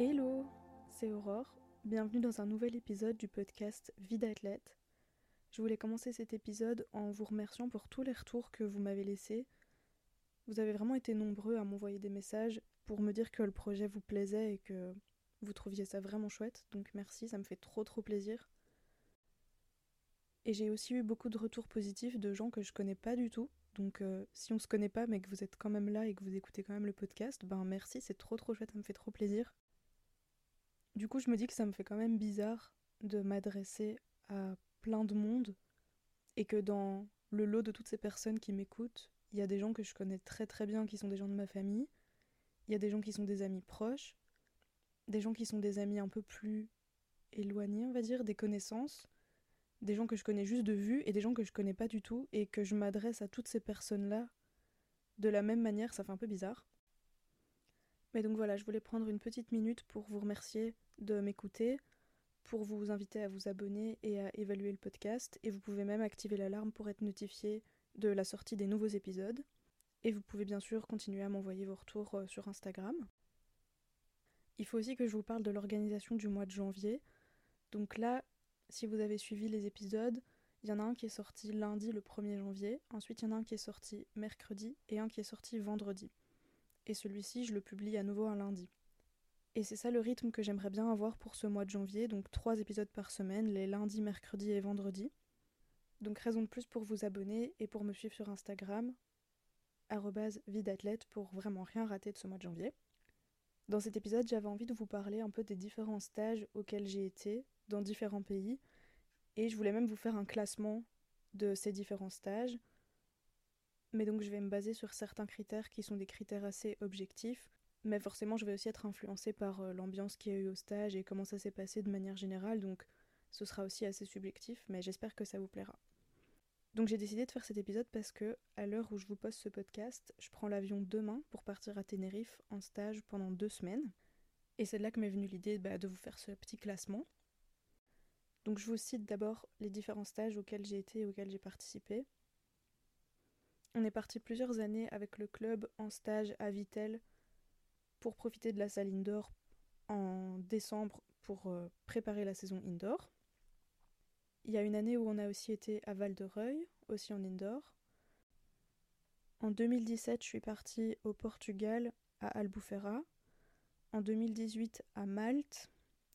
Hello, c'est Aurore. Bienvenue dans un nouvel épisode du podcast Vie d'athlète. Je voulais commencer cet épisode en vous remerciant pour tous les retours que vous m'avez laissés. Vous avez vraiment été nombreux à m'envoyer des messages pour me dire que le projet vous plaisait et que vous trouviez ça vraiment chouette, donc merci, ça me fait trop trop plaisir. Et j'ai aussi eu beaucoup de retours positifs de gens que je connais pas du tout. Donc euh, si on se connaît pas mais que vous êtes quand même là et que vous écoutez quand même le podcast, ben merci, c'est trop trop chouette, ça me fait trop plaisir. Du coup, je me dis que ça me fait quand même bizarre de m'adresser à plein de monde et que dans le lot de toutes ces personnes qui m'écoutent, il y a des gens que je connais très très bien qui sont des gens de ma famille, il y a des gens qui sont des amis proches, des gens qui sont des amis un peu plus éloignés, on va dire, des connaissances, des gens que je connais juste de vue et des gens que je connais pas du tout et que je m'adresse à toutes ces personnes-là de la même manière, ça fait un peu bizarre. Mais donc voilà, je voulais prendre une petite minute pour vous remercier de m'écouter, pour vous inviter à vous abonner et à évaluer le podcast, et vous pouvez même activer l'alarme pour être notifié de la sortie des nouveaux épisodes. Et vous pouvez bien sûr continuer à m'envoyer vos retours euh, sur Instagram. Il faut aussi que je vous parle de l'organisation du mois de janvier. Donc là, si vous avez suivi les épisodes, il y en a un qui est sorti lundi le 1er janvier, ensuite il y en a un qui est sorti mercredi et un qui est sorti vendredi. Et celui-ci, je le publie à nouveau un lundi. Et c'est ça le rythme que j'aimerais bien avoir pour ce mois de janvier, donc trois épisodes par semaine, les lundis, mercredis et vendredis. Donc raison de plus pour vous abonner et pour me suivre sur Instagram, vidathlète pour vraiment rien rater de ce mois de janvier. Dans cet épisode, j'avais envie de vous parler un peu des différents stages auxquels j'ai été dans différents pays, et je voulais même vous faire un classement de ces différents stages. Mais donc je vais me baser sur certains critères qui sont des critères assez objectifs, mais forcément, je vais aussi être influencée par euh, l'ambiance qu'il y a eu au stage et comment ça s'est passé de manière générale, donc ce sera aussi assez subjectif, mais j'espère que ça vous plaira. Donc j'ai décidé de faire cet épisode parce que, à l'heure où je vous poste ce podcast, je prends l'avion demain pour partir à Tenerife en stage pendant deux semaines. Et c'est là que m'est venue l'idée bah, de vous faire ce petit classement. Donc je vous cite d'abord les différents stages auxquels j'ai été et auxquels j'ai participé. On est parti plusieurs années avec le club en stage à Vitel pour profiter de la salle indoor en décembre pour euh, préparer la saison indoor. Il y a une année où on a aussi été à Val-de-Reuil, aussi en indoor. En 2017, je suis partie au Portugal, à Albufeira. En 2018, à Malte.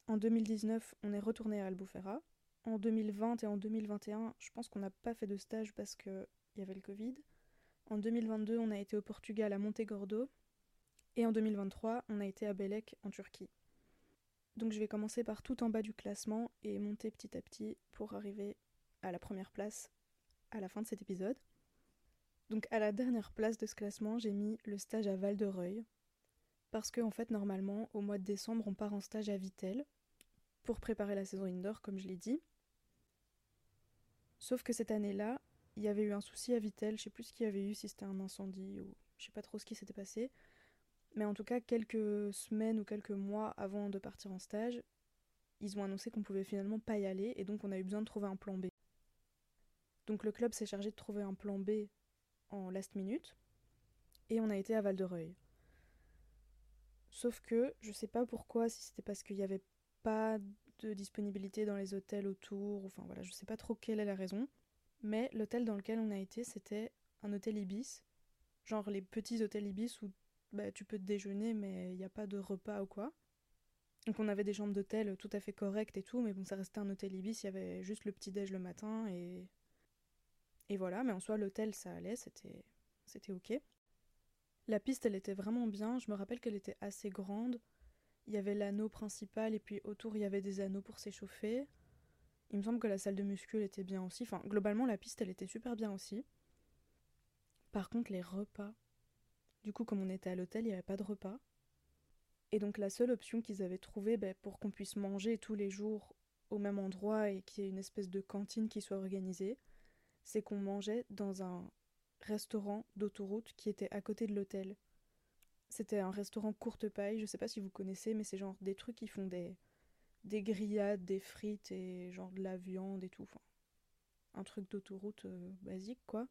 En 2019, on est retourné à Albufeira. En 2020 et en 2021, je pense qu'on n'a pas fait de stage parce qu'il y avait le Covid. En 2022, on a été au Portugal à Montegordo et en 2023, on a été à Belek en Turquie. Donc je vais commencer par tout en bas du classement et monter petit à petit pour arriver à la première place à la fin de cet épisode. Donc à la dernière place de ce classement, j'ai mis le stage à Val de Reuil. Parce que en fait normalement au mois de décembre on part en stage à Vitel pour préparer la saison indoor comme je l'ai dit. Sauf que cette année-là, il y avait eu un souci à Vitel, je sais plus ce qu'il y avait eu, si c'était un incendie ou je sais pas trop ce qui s'était passé. Mais en tout cas, quelques semaines ou quelques mois avant de partir en stage, ils ont annoncé qu'on pouvait finalement pas y aller et donc on a eu besoin de trouver un plan B. Donc le club s'est chargé de trouver un plan B en last minute et on a été à Val de Reuil. Sauf que je sais pas pourquoi, si c'était parce qu'il n'y avait pas de disponibilité dans les hôtels autour, enfin voilà, je sais pas trop quelle est la raison, mais l'hôtel dans lequel on a été c'était un hôtel Ibis, genre les petits hôtels Ibis où bah, tu peux te déjeuner, mais il n'y a pas de repas ou quoi. Donc on avait des chambres d'hôtel tout à fait correctes et tout, mais bon, ça restait un hôtel Ibis, il y avait juste le petit-déj le matin et. Et voilà, mais en soi, l'hôtel ça allait, c'était. C'était ok. La piste, elle était vraiment bien, je me rappelle qu'elle était assez grande. Il y avait l'anneau principal et puis autour, il y avait des anneaux pour s'échauffer. Il me semble que la salle de muscu était bien aussi. Enfin, globalement, la piste, elle était super bien aussi. Par contre, les repas, du coup, comme on était à l'hôtel, il n'y avait pas de repas. Et donc la seule option qu'ils avaient trouvée ben, pour qu'on puisse manger tous les jours au même endroit et qu'il y ait une espèce de cantine qui soit organisée, c'est qu'on mangeait dans un restaurant d'autoroute qui était à côté de l'hôtel. C'était un restaurant courte paille, je sais pas si vous connaissez, mais c'est genre des trucs qui font des, des grillades, des frites et genre de la viande et tout. Un truc d'autoroute euh, basique quoi.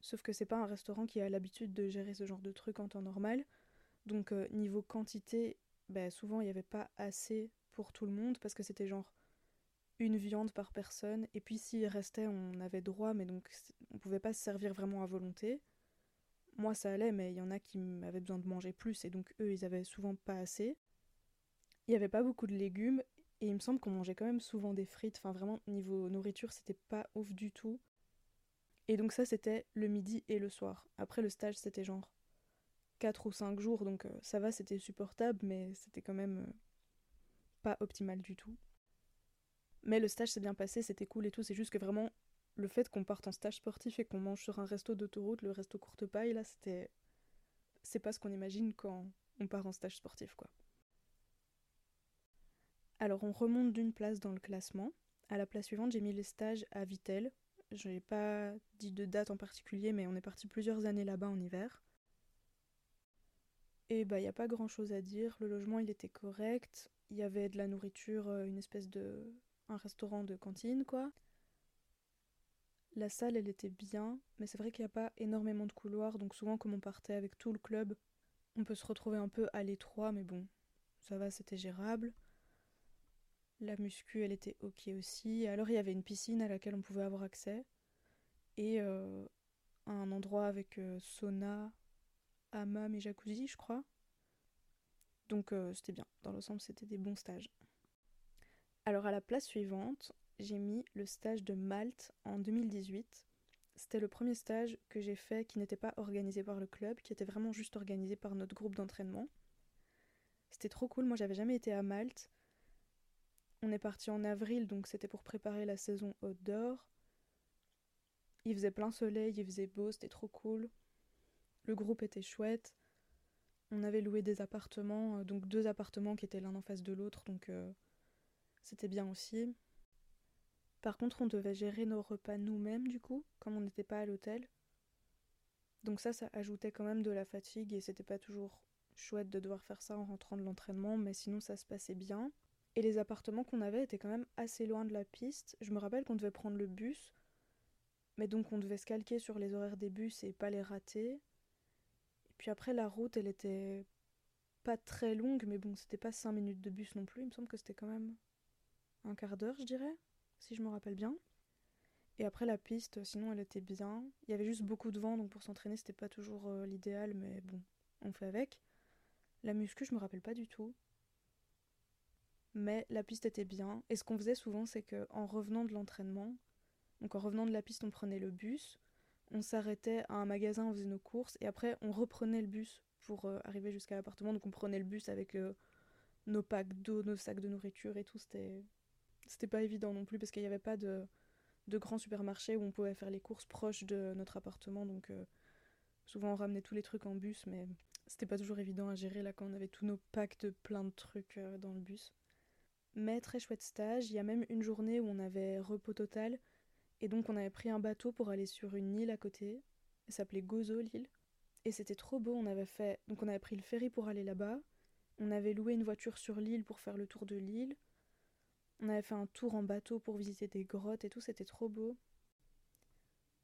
Sauf que c'est pas un restaurant qui a l'habitude de gérer ce genre de trucs en temps normal. Donc euh, niveau quantité, bah, souvent il n'y avait pas assez pour tout le monde parce que c'était genre une viande par personne. Et puis s'il restait, on avait droit, mais donc on pouvait pas se servir vraiment à volonté. Moi ça allait, mais il y en a qui avaient besoin de manger plus et donc eux ils avaient souvent pas assez. Il y avait pas beaucoup de légumes et il me semble qu'on mangeait quand même souvent des frites. Enfin vraiment niveau nourriture c'était pas ouf du tout. Et donc ça c'était le midi et le soir. Après le stage c'était genre 4 ou 5 jours donc euh, ça va c'était supportable mais c'était quand même euh, pas optimal du tout. Mais le stage s'est bien passé, c'était cool et tout. C'est juste que vraiment, le fait qu'on parte en stage sportif et qu'on mange sur un resto d'autoroute, le resto courte paille, là, c'était. C'est pas ce qu'on imagine quand on part en stage sportif, quoi. Alors, on remonte d'une place dans le classement. À la place suivante, j'ai mis les stages à Vitel. Je n'ai pas dit de date en particulier, mais on est parti plusieurs années là-bas en hiver. Et bah, il n'y a pas grand chose à dire. Le logement, il était correct. Il y avait de la nourriture, euh, une espèce de un restaurant de cantine, quoi. La salle, elle était bien, mais c'est vrai qu'il n'y a pas énormément de couloirs, donc souvent, comme on partait avec tout le club, on peut se retrouver un peu à l'étroit, mais bon, ça va, c'était gérable. La muscu, elle était ok aussi. Alors, il y avait une piscine à laquelle on pouvait avoir accès, et euh, un endroit avec euh, sauna, hammam et jacuzzi, je crois. Donc, euh, c'était bien. Dans l'ensemble, c'était des bons stages. Alors à la place suivante, j'ai mis le stage de Malte en 2018. C'était le premier stage que j'ai fait qui n'était pas organisé par le club, qui était vraiment juste organisé par notre groupe d'entraînement. C'était trop cool, moi j'avais jamais été à Malte. On est parti en avril, donc c'était pour préparer la saison outdoor. Il faisait plein soleil, il faisait beau, c'était trop cool. Le groupe était chouette. On avait loué des appartements, euh, donc deux appartements qui étaient l'un en face de l'autre, donc euh, c'était bien aussi. Par contre, on devait gérer nos repas nous-mêmes, du coup, comme on n'était pas à l'hôtel. Donc ça, ça ajoutait quand même de la fatigue et c'était pas toujours chouette de devoir faire ça en rentrant de l'entraînement, mais sinon ça se passait bien. Et les appartements qu'on avait étaient quand même assez loin de la piste. Je me rappelle qu'on devait prendre le bus, mais donc on devait se calquer sur les horaires des bus et pas les rater. Et puis après, la route, elle était pas très longue, mais bon, c'était pas 5 minutes de bus non plus. Il me semble que c'était quand même un quart d'heure, je dirais, si je me rappelle bien. Et après la piste, sinon elle était bien. Il y avait juste beaucoup de vent, donc pour s'entraîner c'était pas toujours euh, l'idéal, mais bon, on fait avec. La muscu, je me rappelle pas du tout. Mais la piste était bien. Et ce qu'on faisait souvent, c'est que en revenant de l'entraînement, donc en revenant de la piste, on prenait le bus, on s'arrêtait à un magasin, on faisait nos courses, et après on reprenait le bus pour euh, arriver jusqu'à l'appartement. Donc on prenait le bus avec euh, nos packs d'eau, nos sacs de nourriture et tout. C'était c'était pas évident non plus parce qu'il n'y avait pas de, de grands supermarchés où on pouvait faire les courses proches de notre appartement. Donc euh, souvent on ramenait tous les trucs en bus, mais c'était pas toujours évident à gérer là quand on avait tous nos packs de plein de trucs dans le bus. Mais très chouette stage. Il y a même une journée où on avait repos total. Et donc on avait pris un bateau pour aller sur une île à côté. Elle s'appelait Gozo l'île. Et c'était trop beau. On avait fait. Donc on avait pris le ferry pour aller là-bas. On avait loué une voiture sur l'île pour faire le tour de l'île. On avait fait un tour en bateau pour visiter des grottes et tout, c'était trop beau.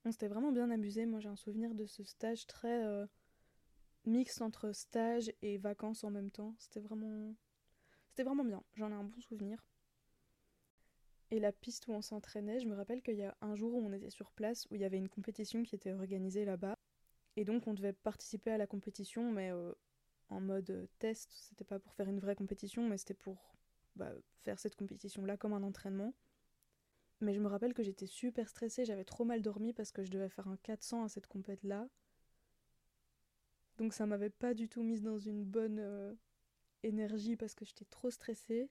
On s'était vraiment bien amusé. Moi, j'ai un souvenir de ce stage très euh, mixte entre stage et vacances en même temps. C'était vraiment, c'était vraiment bien. J'en ai un bon souvenir. Et la piste où on s'entraînait, je me rappelle qu'il y a un jour où on était sur place où il y avait une compétition qui était organisée là-bas. Et donc on devait participer à la compétition, mais euh, en mode test. C'était pas pour faire une vraie compétition, mais c'était pour bah, faire cette compétition-là comme un entraînement. Mais je me rappelle que j'étais super stressée, j'avais trop mal dormi parce que je devais faire un 400 à cette compète-là. Donc ça m'avait pas du tout mise dans une bonne euh, énergie parce que j'étais trop stressée.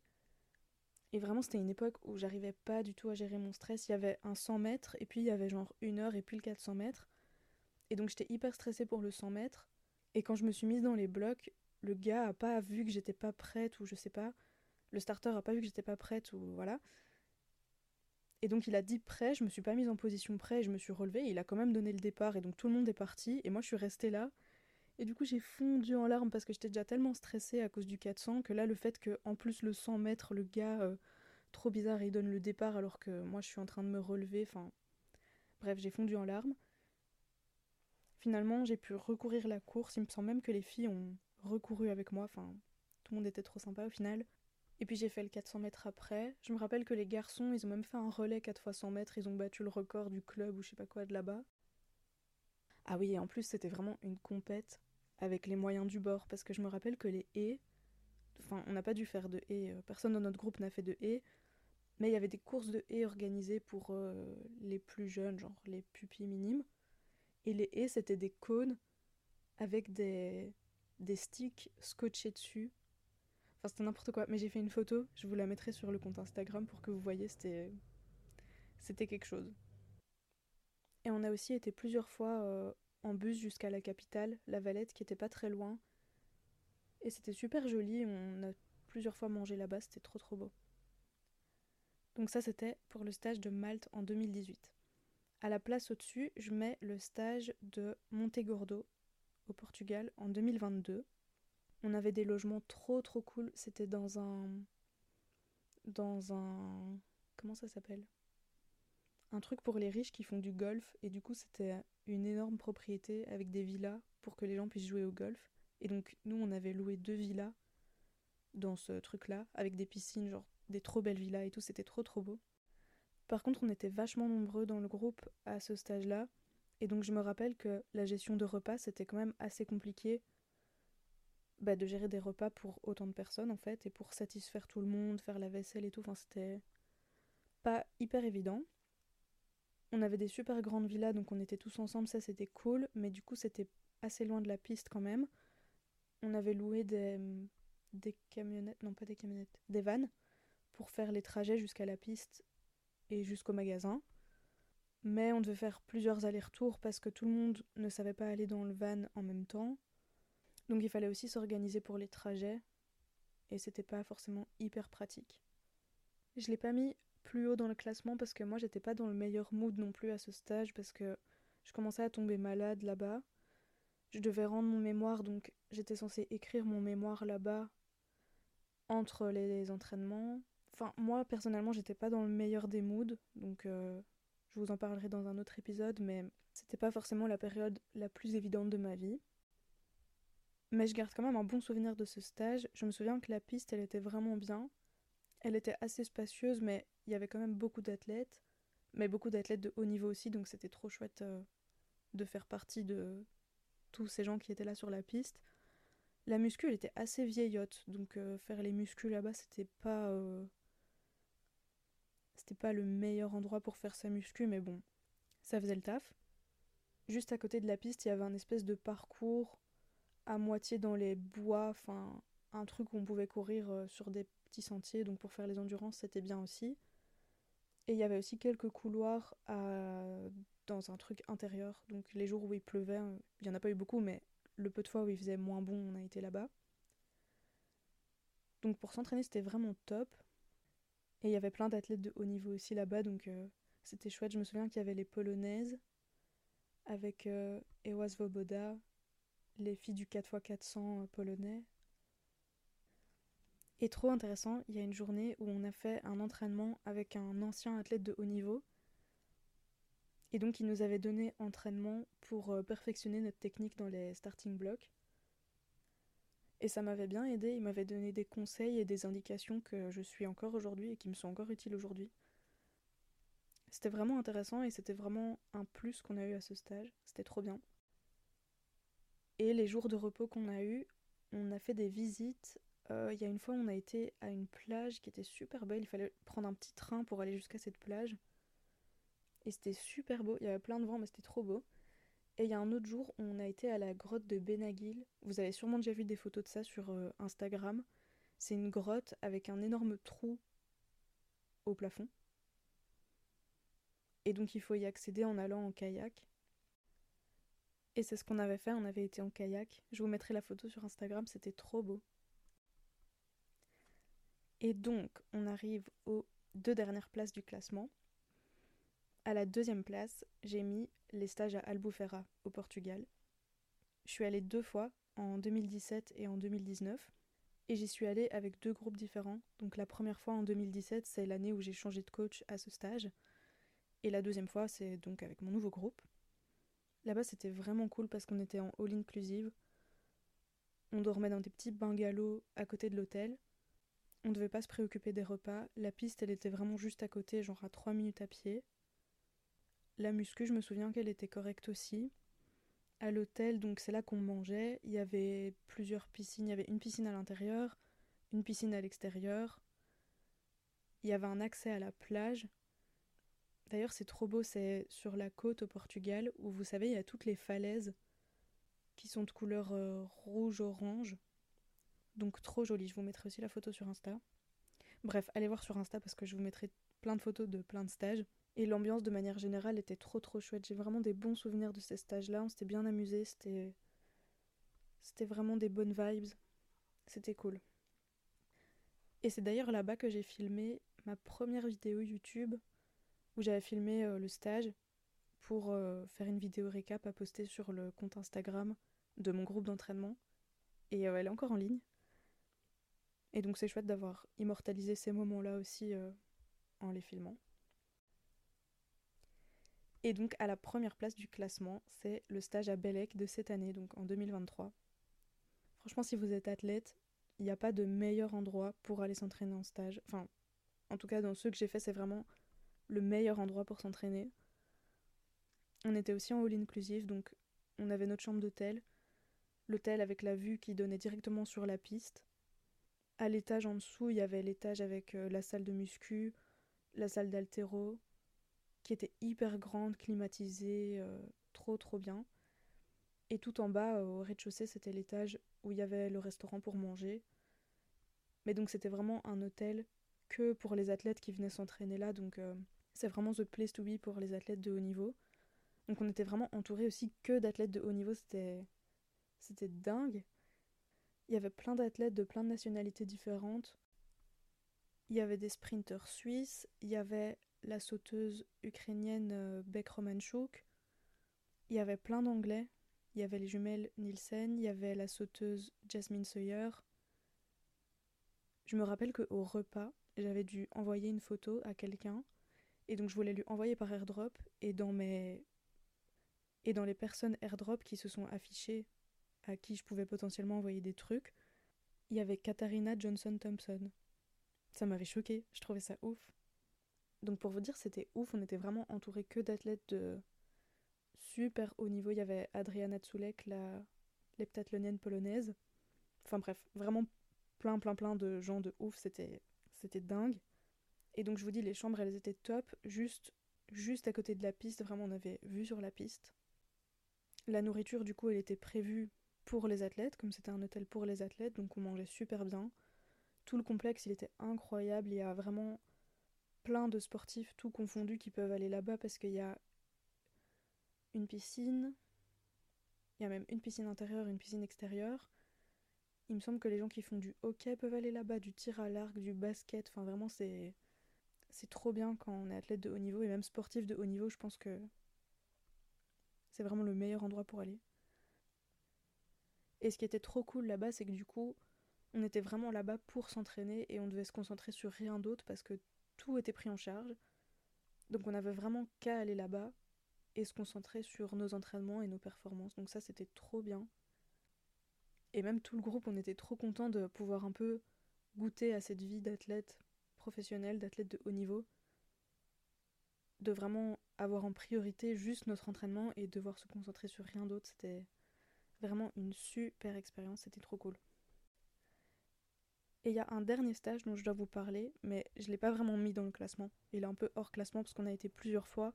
Et vraiment, c'était une époque où j'arrivais pas du tout à gérer mon stress. Il y avait un 100 mètres, et puis il y avait genre une heure, et puis le 400 mètres. Et donc j'étais hyper stressée pour le 100 mètres. Et quand je me suis mise dans les blocs, le gars a pas vu que j'étais pas prête, ou je sais pas le starter a pas vu que j'étais pas prête ou voilà. Et donc il a dit prêt, je me suis pas mise en position prêt, je me suis relevée, il a quand même donné le départ et donc tout le monde est parti et moi je suis restée là. Et du coup j'ai fondu en larmes parce que j'étais déjà tellement stressée à cause du 400 que là le fait que en plus le 100 mètres le gars euh, trop bizarre il donne le départ alors que moi je suis en train de me relever, enfin bref j'ai fondu en larmes. Finalement j'ai pu recourir la course, il me semble même que les filles ont recouru avec moi, enfin tout le monde était trop sympa au final. Et puis j'ai fait le 400 mètres après. Je me rappelle que les garçons, ils ont même fait un relais 4 fois 100 mètres, ils ont battu le record du club ou je sais pas quoi de là-bas. Ah oui, et en plus c'était vraiment une compète avec les moyens du bord, parce que je me rappelle que les haies, enfin on n'a pas dû faire de haies, euh, personne dans notre groupe n'a fait de haies, mais il y avait des courses de haies organisées pour euh, les plus jeunes, genre les pupilles minimes. Et les haies, c'était des cônes avec des, des sticks scotchés dessus. Enfin, c'était n'importe quoi. Mais j'ai fait une photo, je vous la mettrai sur le compte Instagram pour que vous voyez, c'était, c'était quelque chose. Et on a aussi été plusieurs fois euh, en bus jusqu'à la capitale, La Valette, qui était pas très loin. Et c'était super joli, on a plusieurs fois mangé là-bas, c'était trop trop beau. Donc ça c'était pour le stage de Malte en 2018. À la place au-dessus, je mets le stage de Montegordo au Portugal en 2022. On avait des logements trop trop cool, c'était dans un dans un comment ça s'appelle? Un truc pour les riches qui font du golf et du coup c'était une énorme propriété avec des villas pour que les gens puissent jouer au golf. Et donc nous on avait loué deux villas dans ce truc-là avec des piscines genre des trop belles villas et tout, c'était trop trop beau. Par contre, on était vachement nombreux dans le groupe à ce stage-là, et donc je me rappelle que la gestion de repas, c'était quand même assez compliqué bah, de gérer des repas pour autant de personnes en fait, et pour satisfaire tout le monde, faire la vaisselle et tout, enfin c'était pas hyper évident. On avait des super grandes villas, donc on était tous ensemble, ça c'était cool, mais du coup c'était assez loin de la piste quand même. On avait loué des, des camionnettes, non pas des camionnettes, des vannes pour faire les trajets jusqu'à la piste et jusqu'au magasin. Mais on devait faire plusieurs allers-retours parce que tout le monde ne savait pas aller dans le van en même temps. Donc il fallait aussi s'organiser pour les trajets et c'était pas forcément hyper pratique. Je l'ai pas mis plus haut dans le classement parce que moi j'étais pas dans le meilleur mood non plus à ce stage parce que je commençais à tomber malade là-bas. Je devais rendre mon mémoire donc j'étais censée écrire mon mémoire là-bas entre les entraînements Enfin, moi personnellement, j'étais pas dans le meilleur des moods, donc euh, je vous en parlerai dans un autre épisode, mais c'était pas forcément la période la plus évidente de ma vie. Mais je garde quand même un bon souvenir de ce stage. Je me souviens que la piste, elle était vraiment bien. Elle était assez spacieuse, mais il y avait quand même beaucoup d'athlètes, mais beaucoup d'athlètes de haut niveau aussi, donc c'était trop chouette euh, de faire partie de tous ces gens qui étaient là sur la piste. La muscu, elle était assez vieillotte, donc euh, faire les muscles là-bas, c'était pas c'était pas le meilleur endroit pour faire sa muscu, mais bon, ça faisait le taf. Juste à côté de la piste, il y avait un espèce de parcours à moitié dans les bois, enfin un truc où on pouvait courir euh, sur des petits sentiers, donc pour faire les endurances, c'était bien aussi. Et il y avait aussi quelques couloirs dans un truc intérieur, donc les jours où il pleuvait, euh, il n'y en a pas eu beaucoup, mais le peu de fois où il faisait moins bon, on a été là-bas. Donc pour s'entraîner, c'était vraiment top. Et il y avait plein d'athlètes de haut niveau aussi là-bas, donc euh, c'était chouette. Je me souviens qu'il y avait les Polonaises avec euh, Ewa Svoboda, les filles du 4x400 euh, polonais. Et trop intéressant, il y a une journée où on a fait un entraînement avec un ancien athlète de haut niveau. Et donc il nous avait donné entraînement pour perfectionner notre technique dans les starting blocks. Et ça m'avait bien aidé, il m'avait donné des conseils et des indications que je suis encore aujourd'hui et qui me sont encore utiles aujourd'hui. C'était vraiment intéressant et c'était vraiment un plus qu'on a eu à ce stage, c'était trop bien. Et les jours de repos qu'on a eu, on a fait des visites. Euh, il y a une fois, on a été à une plage qui était super belle. Il fallait prendre un petit train pour aller jusqu'à cette plage. Et c'était super beau. Il y avait plein de vent, mais c'était trop beau. Et il y a un autre jour, on a été à la grotte de Benagil. Vous avez sûrement déjà vu des photos de ça sur euh, Instagram. C'est une grotte avec un énorme trou au plafond. Et donc il faut y accéder en allant en kayak. Et c'est ce qu'on avait fait, on avait été en kayak. Je vous mettrai la photo sur Instagram, c'était trop beau. Et donc on arrive aux deux dernières places du classement. À la deuxième place, j'ai mis les stages à Albufeira, au Portugal. Je suis allée deux fois, en 2017 et en 2019, et j'y suis allée avec deux groupes différents. Donc la première fois en 2017, c'est l'année où j'ai changé de coach à ce stage, et la deuxième fois, c'est donc avec mon nouveau groupe. Là-bas, c'était vraiment cool parce qu'on était en all inclusive. On dormait dans des petits bungalows à côté de l'hôtel. On ne devait pas se préoccuper des repas. La piste, elle était vraiment juste à côté, genre à 3 minutes à pied. La muscu, je me souviens qu'elle était correcte aussi. À l'hôtel, donc c'est là qu'on mangeait. Il y avait plusieurs piscines. Il y avait une piscine à l'intérieur, une piscine à l'extérieur. Il y avait un accès à la plage. D'ailleurs, c'est trop beau, c'est sur la côte au Portugal où vous savez, il y a toutes les falaises qui sont de couleur euh, rouge-orange. Donc trop joli, je vous mettrai aussi la photo sur Insta. Bref, allez voir sur Insta parce que je vous mettrai plein de photos de plein de stages. Et l'ambiance de manière générale était trop trop chouette. J'ai vraiment des bons souvenirs de ces stages-là. On s'était bien amusé, c'était. C'était vraiment des bonnes vibes. C'était cool. Et c'est d'ailleurs là-bas que j'ai filmé ma première vidéo YouTube où j'avais filmé euh, le stage pour euh, faire une vidéo récap à poster sur le compte Instagram de mon groupe d'entraînement. Et euh, elle est encore en ligne. Et donc c'est chouette d'avoir immortalisé ces moments-là aussi en les filmant. Et donc à la première place du classement, c'est le stage à Bellec de cette année, donc en 2023. Franchement, si vous êtes athlète, il n'y a pas de meilleur endroit pour aller s'entraîner en stage. Enfin, en tout cas, dans ceux que j'ai fait, c'est vraiment le meilleur endroit pour s'entraîner. On était aussi en all inclusive, donc on avait notre chambre d'hôtel, l'hôtel avec la vue qui donnait directement sur la piste. À l'étage en dessous, il y avait l'étage avec euh, la salle de muscu, la salle d'altéro, qui était hyper grande, climatisée, euh, trop trop bien. Et tout en bas, au rez-de-chaussée, c'était l'étage où il y avait le restaurant pour manger. Mais donc c'était vraiment un hôtel que pour les athlètes qui venaient s'entraîner là, donc euh, c'est vraiment the place to be pour les athlètes de haut niveau. Donc on était vraiment entouré aussi que d'athlètes de haut niveau, c'était c'était dingue. Il y avait plein d'athlètes de plein de nationalités différentes. Il y avait des sprinteurs suisses, il y avait la sauteuse ukrainienne euh, Beck Romanchuk, il y avait plein d'anglais, il y avait les jumelles Nielsen, il y avait la sauteuse Jasmine Sawyer. Je me rappelle qu'au repas, j'avais dû envoyer une photo à quelqu'un. Et donc je voulais lui envoyer par airdrop. Et dans mes et dans les personnes airdrop qui se sont affichées à qui je pouvais potentiellement envoyer des trucs, il y avait Katharina Johnson Thompson. Ça m'avait choqué, je trouvais ça ouf. Donc pour vous dire, c'était ouf, on était vraiment entouré que d'athlètes de super haut niveau. Il y avait Adriana Tsulek, la leptathlonienne polonaise. Enfin bref, vraiment plein plein plein de gens de ouf, c'était c'était dingue. Et donc je vous dis, les chambres, elles étaient top, juste, juste à côté de la piste, vraiment on avait vu sur la piste. La nourriture, du coup, elle était prévue pour les athlètes, comme c'était un hôtel pour les athlètes, donc on mangeait super bien. Tout le complexe, il était incroyable, il y a vraiment plein de sportifs, tout confondus, qui peuvent aller là-bas parce qu'il y a une piscine, il y a même une piscine intérieure, une piscine extérieure. Il me semble que les gens qui font du hockey peuvent aller là-bas, du tir à l'arc, du basket, enfin vraiment c'est c'est trop bien quand on est athlète de haut niveau et même sportif de haut niveau, je pense que c'est vraiment le meilleur endroit pour aller. Et ce qui était trop cool là-bas, c'est que du coup, on était vraiment là-bas pour s'entraîner et on devait se concentrer sur rien d'autre parce que tout était pris en charge. Donc on avait vraiment qu'à aller là-bas et se concentrer sur nos entraînements et nos performances. Donc ça, c'était trop bien. Et même tout le groupe, on était trop content de pouvoir un peu goûter à cette vie d'athlète professionnels, d'athlètes de haut niveau, de vraiment avoir en priorité juste notre entraînement et devoir se concentrer sur rien d'autre. C'était vraiment une super expérience, c'était trop cool. Et il y a un dernier stage dont je dois vous parler, mais je ne l'ai pas vraiment mis dans le classement. Il est un peu hors classement parce qu'on a été plusieurs fois.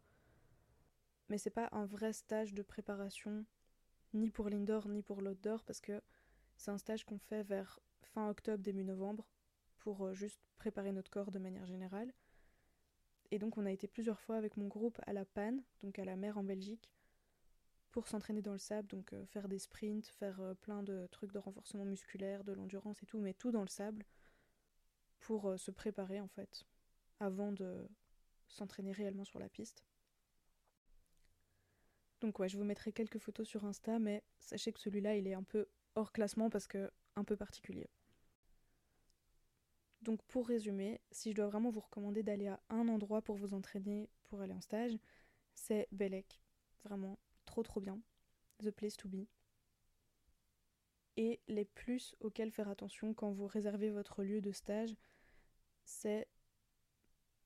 Mais c'est pas un vrai stage de préparation, ni pour l'indoor ni pour l'outdoor, parce que c'est un stage qu'on fait vers fin octobre, début novembre, pour euh, juste préparer notre corps de manière générale. Et donc on a été plusieurs fois avec mon groupe à la Panne, donc à la mer en Belgique, pour s'entraîner dans le sable, donc euh, faire des sprints, faire euh, plein de trucs de renforcement musculaire, de l'endurance et tout, mais tout dans le sable, pour se préparer en fait, avant de s'entraîner réellement sur la piste. Donc ouais, je vous mettrai quelques photos sur Insta, mais sachez que celui-là, il est un peu hors classement parce que un peu particulier. Donc pour résumer, si je dois vraiment vous recommander d'aller à un endroit pour vous entraîner pour aller en stage, c'est Belek. Vraiment trop trop bien. The place to be. Et les plus auxquels faire attention quand vous réservez votre lieu de stage, c'est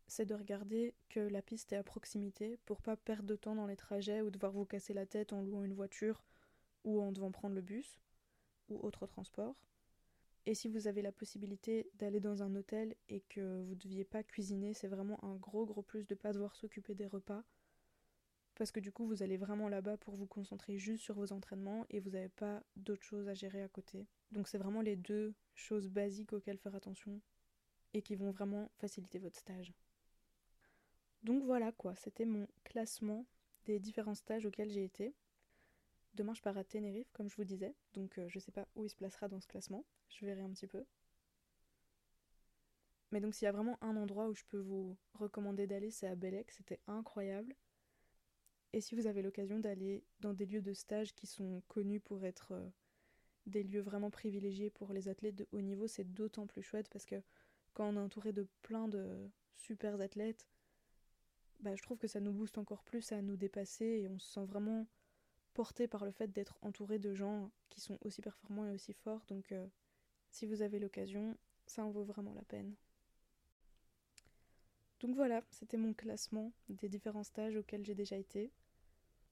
c'est de regarder que la piste est à proximité pour pas perdre de temps dans les trajets ou devoir vous casser la tête en louant une voiture ou en devant prendre le bus ou autre transport. Et si vous avez la possibilité d'aller dans un hôtel et que vous deviez pas cuisiner, c'est vraiment un gros gros plus de ne pas devoir s'occuper des repas. Parce que du coup, vous allez vraiment là-bas pour vous concentrer juste sur vos entraînements et vous n'avez pas d'autres choses à gérer à côté. Donc c'est vraiment les deux choses basiques auxquelles faire attention et qui vont vraiment faciliter votre stage. Donc voilà quoi, c'était mon classement des différents stages auxquels j'ai été. Demain je pars à Tenerife comme je vous disais, donc euh, je sais pas où il se placera dans ce classement, je verrai un petit peu. Mais donc s'il y a vraiment un endroit où je peux vous recommander d'aller, c'est à Bellec, c'était incroyable. Et si vous avez l'occasion d'aller dans des lieux de stage qui sont connus pour être euh, des lieux vraiment privilégiés pour les athlètes de haut niveau, c'est d'autant plus chouette parce que quand on est entouré de plein de super athlètes, bah, je trouve que ça nous booste encore plus à nous dépasser et on se sent vraiment porté par le fait d'être entouré de gens qui sont aussi performants et aussi forts. Donc euh, si vous avez l'occasion, ça en vaut vraiment la peine. Donc voilà, c'était mon classement des différents stages auxquels j'ai déjà été.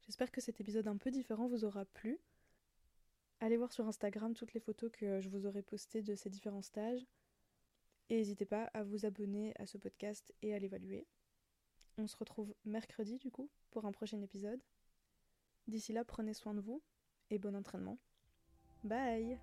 J'espère que cet épisode un peu différent vous aura plu. Allez voir sur Instagram toutes les photos que je vous aurai postées de ces différents stages. Et n'hésitez pas à vous abonner à ce podcast et à l'évaluer. On se retrouve mercredi du coup pour un prochain épisode. D'ici là, prenez soin de vous et bon entraînement. Bye